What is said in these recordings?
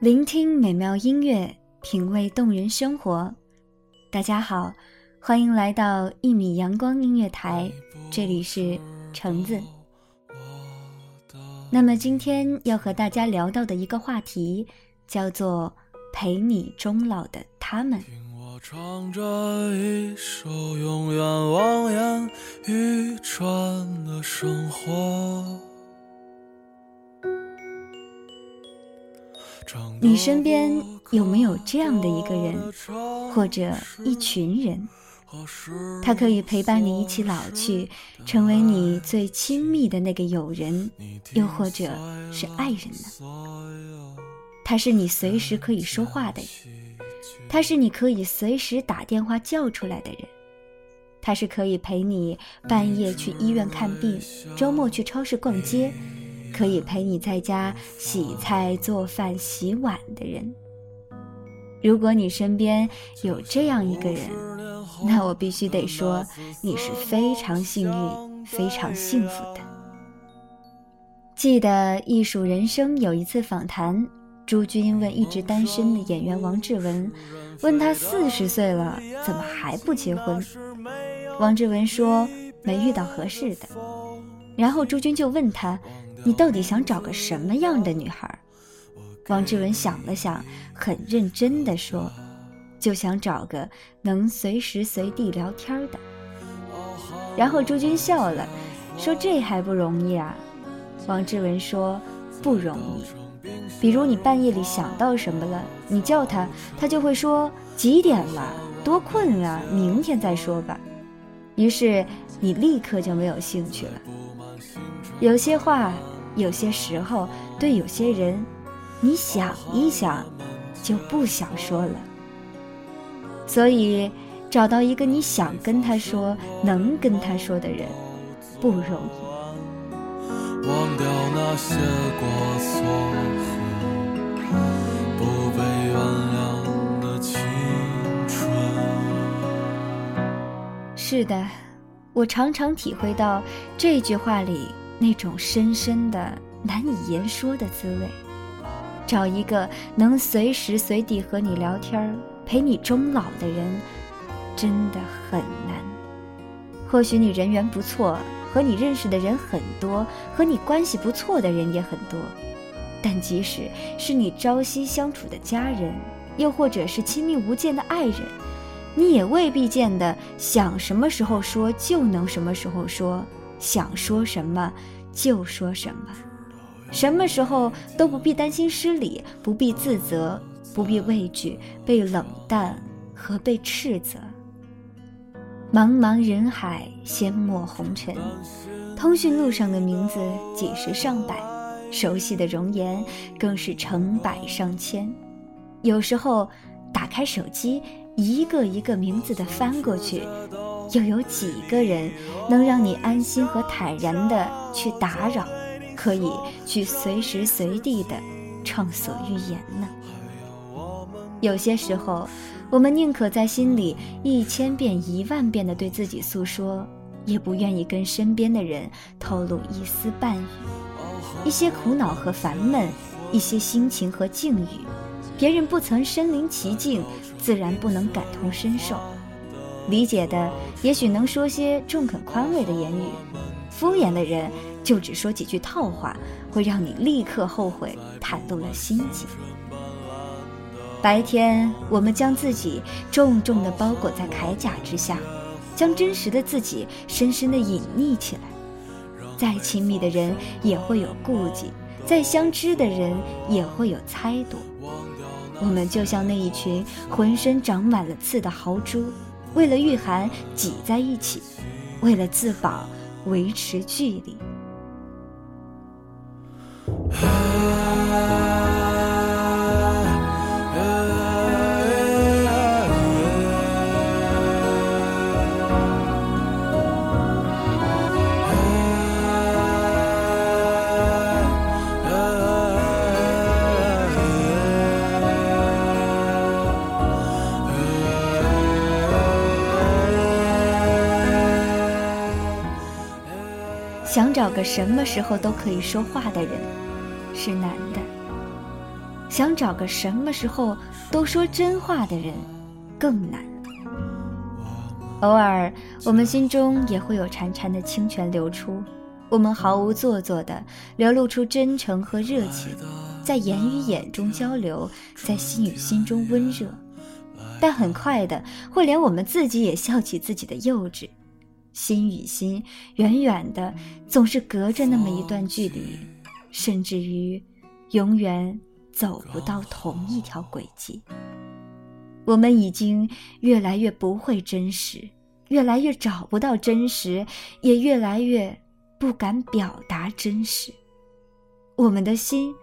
聆听美妙音乐，品味动人生活。大家好，欢迎来到一米阳光音乐台，这里是橙子。那么今天要和大家聊到的一个话题，叫做“陪你终老的他们”。我唱着一首永远望眼欲穿的生活。你身边有没有这样的一个人，或者一群人？他可以陪伴你一起老去，成为你最亲密的那个友人，又或者是爱人呢？他是你随时可以说话的人，他是你可以随时打电话叫出来的人，他是可以陪你半夜去医院看病，周末去超市逛街。可以陪你在家洗菜、做饭、洗碗的人。如果你身边有这样一个人，那我必须得说，你是非常幸运、非常幸福的。记得《艺术人生》有一次访谈，朱军问一直单身的演员王志文，问他四十岁了怎么还不结婚？王志文说没遇到合适的。然后朱军就问他。你到底想找个什么样的女孩？王志文想了想，很认真地说：“就想找个能随时随地聊天的。”然后朱军笑了，说：“这还不容易啊？”王志文说：“不容易。比如你半夜里想到什么了，你叫他，他就会说几点了，多困啊，明天再说吧。于是你立刻就没有兴趣了。有些话。”有些时候，对有些人，你想一想，就不想说了。所以，找到一个你想跟他说、能跟他说的人，不容易。忘掉那些过错和不被原谅的青春。是的，我常常体会到这句话里。那种深深的、难以言说的滋味，找一个能随时随地和你聊天、陪你终老的人，真的很难。或许你人缘不错，和你认识的人很多，和你关系不错的人也很多，但即使是你朝夕相处的家人，又或者是亲密无间的爱人，你也未必见得想什么时候说就能什么时候说。想说什么就说什么，什么时候都不必担心失礼，不必自责，不必畏惧被冷淡和被斥责。茫茫人海，阡陌红尘，通讯录上的名字几十上百，熟悉的容颜更是成百上千。有时候，打开手机，一个一个名字的翻过去。又有几个人能让你安心和坦然的去打扰，可以去随时随地的畅所欲言呢？有些时候，我们宁可在心里一千遍、一万遍的对自己诉说，也不愿意跟身边的人透露一丝半语。一些苦恼和烦闷，一些心情和境遇，别人不曾身临其境，自然不能感同身受。理解的也许能说些中肯宽慰的言语，敷衍的人就只说几句套话，会让你立刻后悔袒露了心迹。白天，我们将自己重重地包裹在铠甲之下，将真实的自己深深地隐匿起来。再亲密的人也会有顾忌，再相知的人也会有猜度。我们就像那一群浑身长满了刺的豪猪，为了御寒挤在一起，为了自保维持距离。想找个什么时候都可以说话的人，是难的；想找个什么时候都说真话的人，更难。偶尔，我们心中也会有潺潺的清泉流出，我们毫无做作的流露出真诚和热情，在眼与眼中交流，在心与心中温热。但很快的，会连我们自己也笑起自己的幼稚。心与心，远远的，总是隔着那么一段距离，甚至于，永远走不到同一条轨迹。我们已经越来越不会真实，越来越找不到真实，也越来越不敢表达真实。我们的心，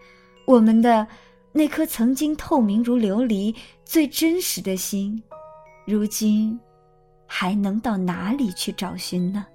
我们的那颗曾经透明如琉璃、最真实的心，如今。还能到哪里去找寻呢？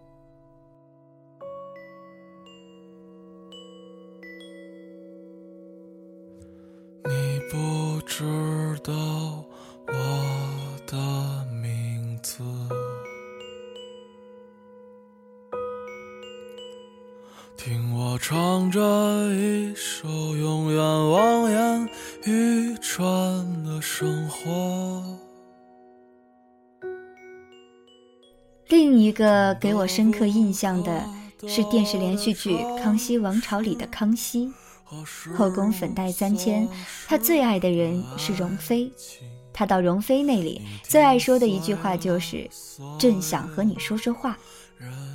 另一个给我深刻印象的是电视连续剧《康熙王朝》里的康熙，后宫粉黛三千，他最爱的人是容妃。他到容妃那里最爱说的一句话就是“朕想和你说说话”，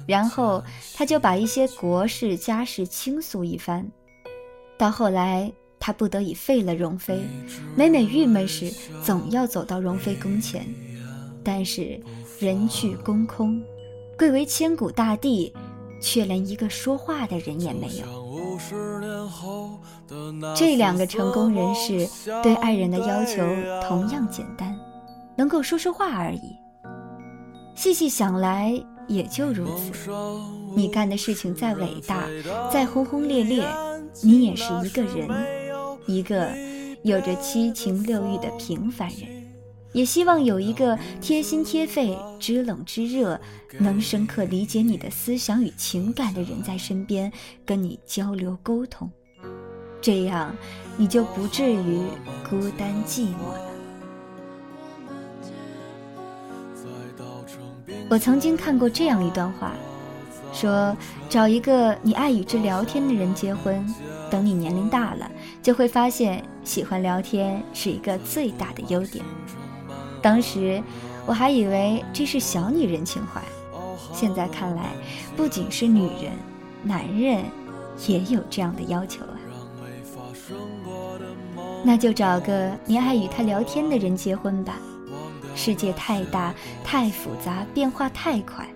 然后他就把一些国事家事倾诉一番。到后来，他不得已废了容妃，每每郁闷时，总要走到容妃宫前，但是。人去宫空，贵为千古大帝，却连一个说话的人也没有。这两个成功人士对爱人的要求同样简单，能够说说话而已。细细想来，也就如此。你干的事情再伟大，再轰轰烈烈，你也是一个人，一个有着七情六欲的平凡人。也希望有一个贴心贴肺、知冷知热、能深刻理解你的思想与情感的人在身边，跟你交流沟通，这样你就不至于孤单寂寞了。我曾经看过这样一段话，说找一个你爱与之聊天的人结婚，等你年龄大了，就会发现喜欢聊天是一个最大的优点。当时我还以为这是小女人情怀，现在看来，不仅是女人，男人也有这样的要求啊。那就找个你爱与他聊天的人结婚吧。世界太大太复杂，变化太快，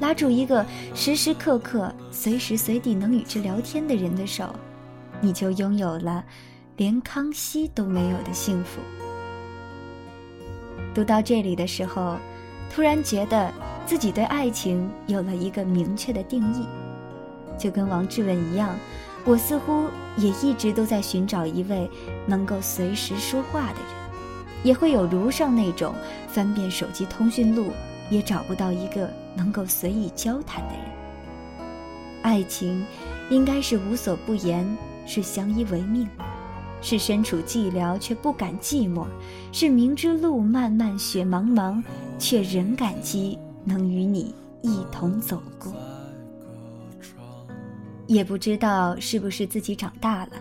拉住一个时时刻刻、随时随地能与之聊天的人的手，你就拥有了连康熙都没有的幸福。读到这里的时候，突然觉得自己对爱情有了一个明确的定义。就跟王志文一样，我似乎也一直都在寻找一位能够随时说话的人，也会有如上那种翻遍手机通讯录也找不到一个能够随意交谈的人。爱情，应该是无所不言，是相依为命，是身处寂寥却不敢寂寞，是明知路漫漫雪茫茫，却仍感激能与你一同走过。也不知道是不是自己长大了，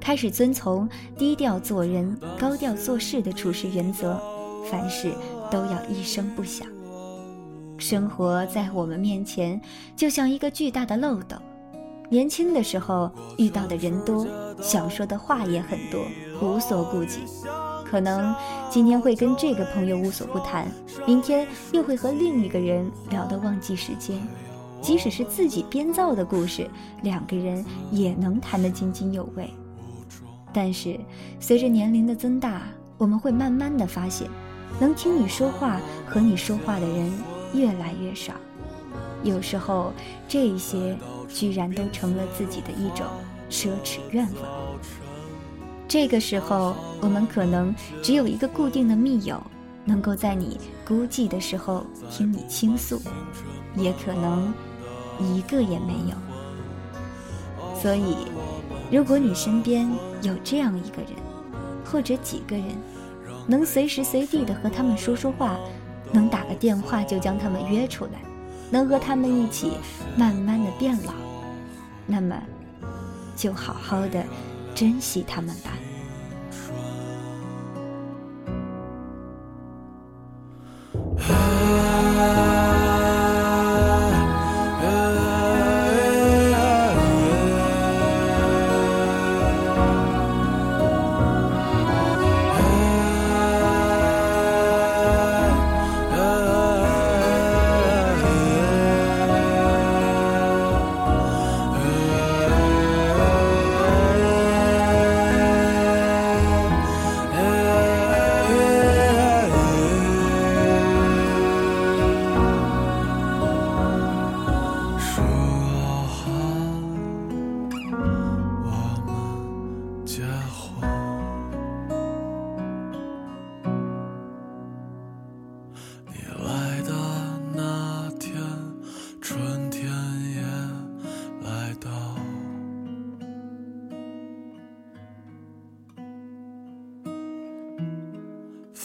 开始遵从低调做人、高调做事的处事原则，凡事都要一声不响。生活在我们面前，就像一个巨大的漏斗。年轻的时候遇到的人多，想说的话也很多，无所顾忌。可能今天会跟这个朋友无所不谈，明天又会和另一个人聊得忘记时间。即使是自己编造的故事，两个人也能谈得津津有味。但是，随着年龄的增大，我们会慢慢的发现，能听你说话、和你说话的人越来越少。有时候，这些居然都成了自己的一种奢侈愿望。这个时候，我们可能只有一个固定的密友，能够在你孤寂的时候听你倾诉，也可能。一个也没有，所以，如果你身边有这样一个人，或者几个人，能随时随地的和他们说说话，能打个电话就将他们约出来，能和他们一起慢慢的变老，那么，就好好的珍惜他们吧。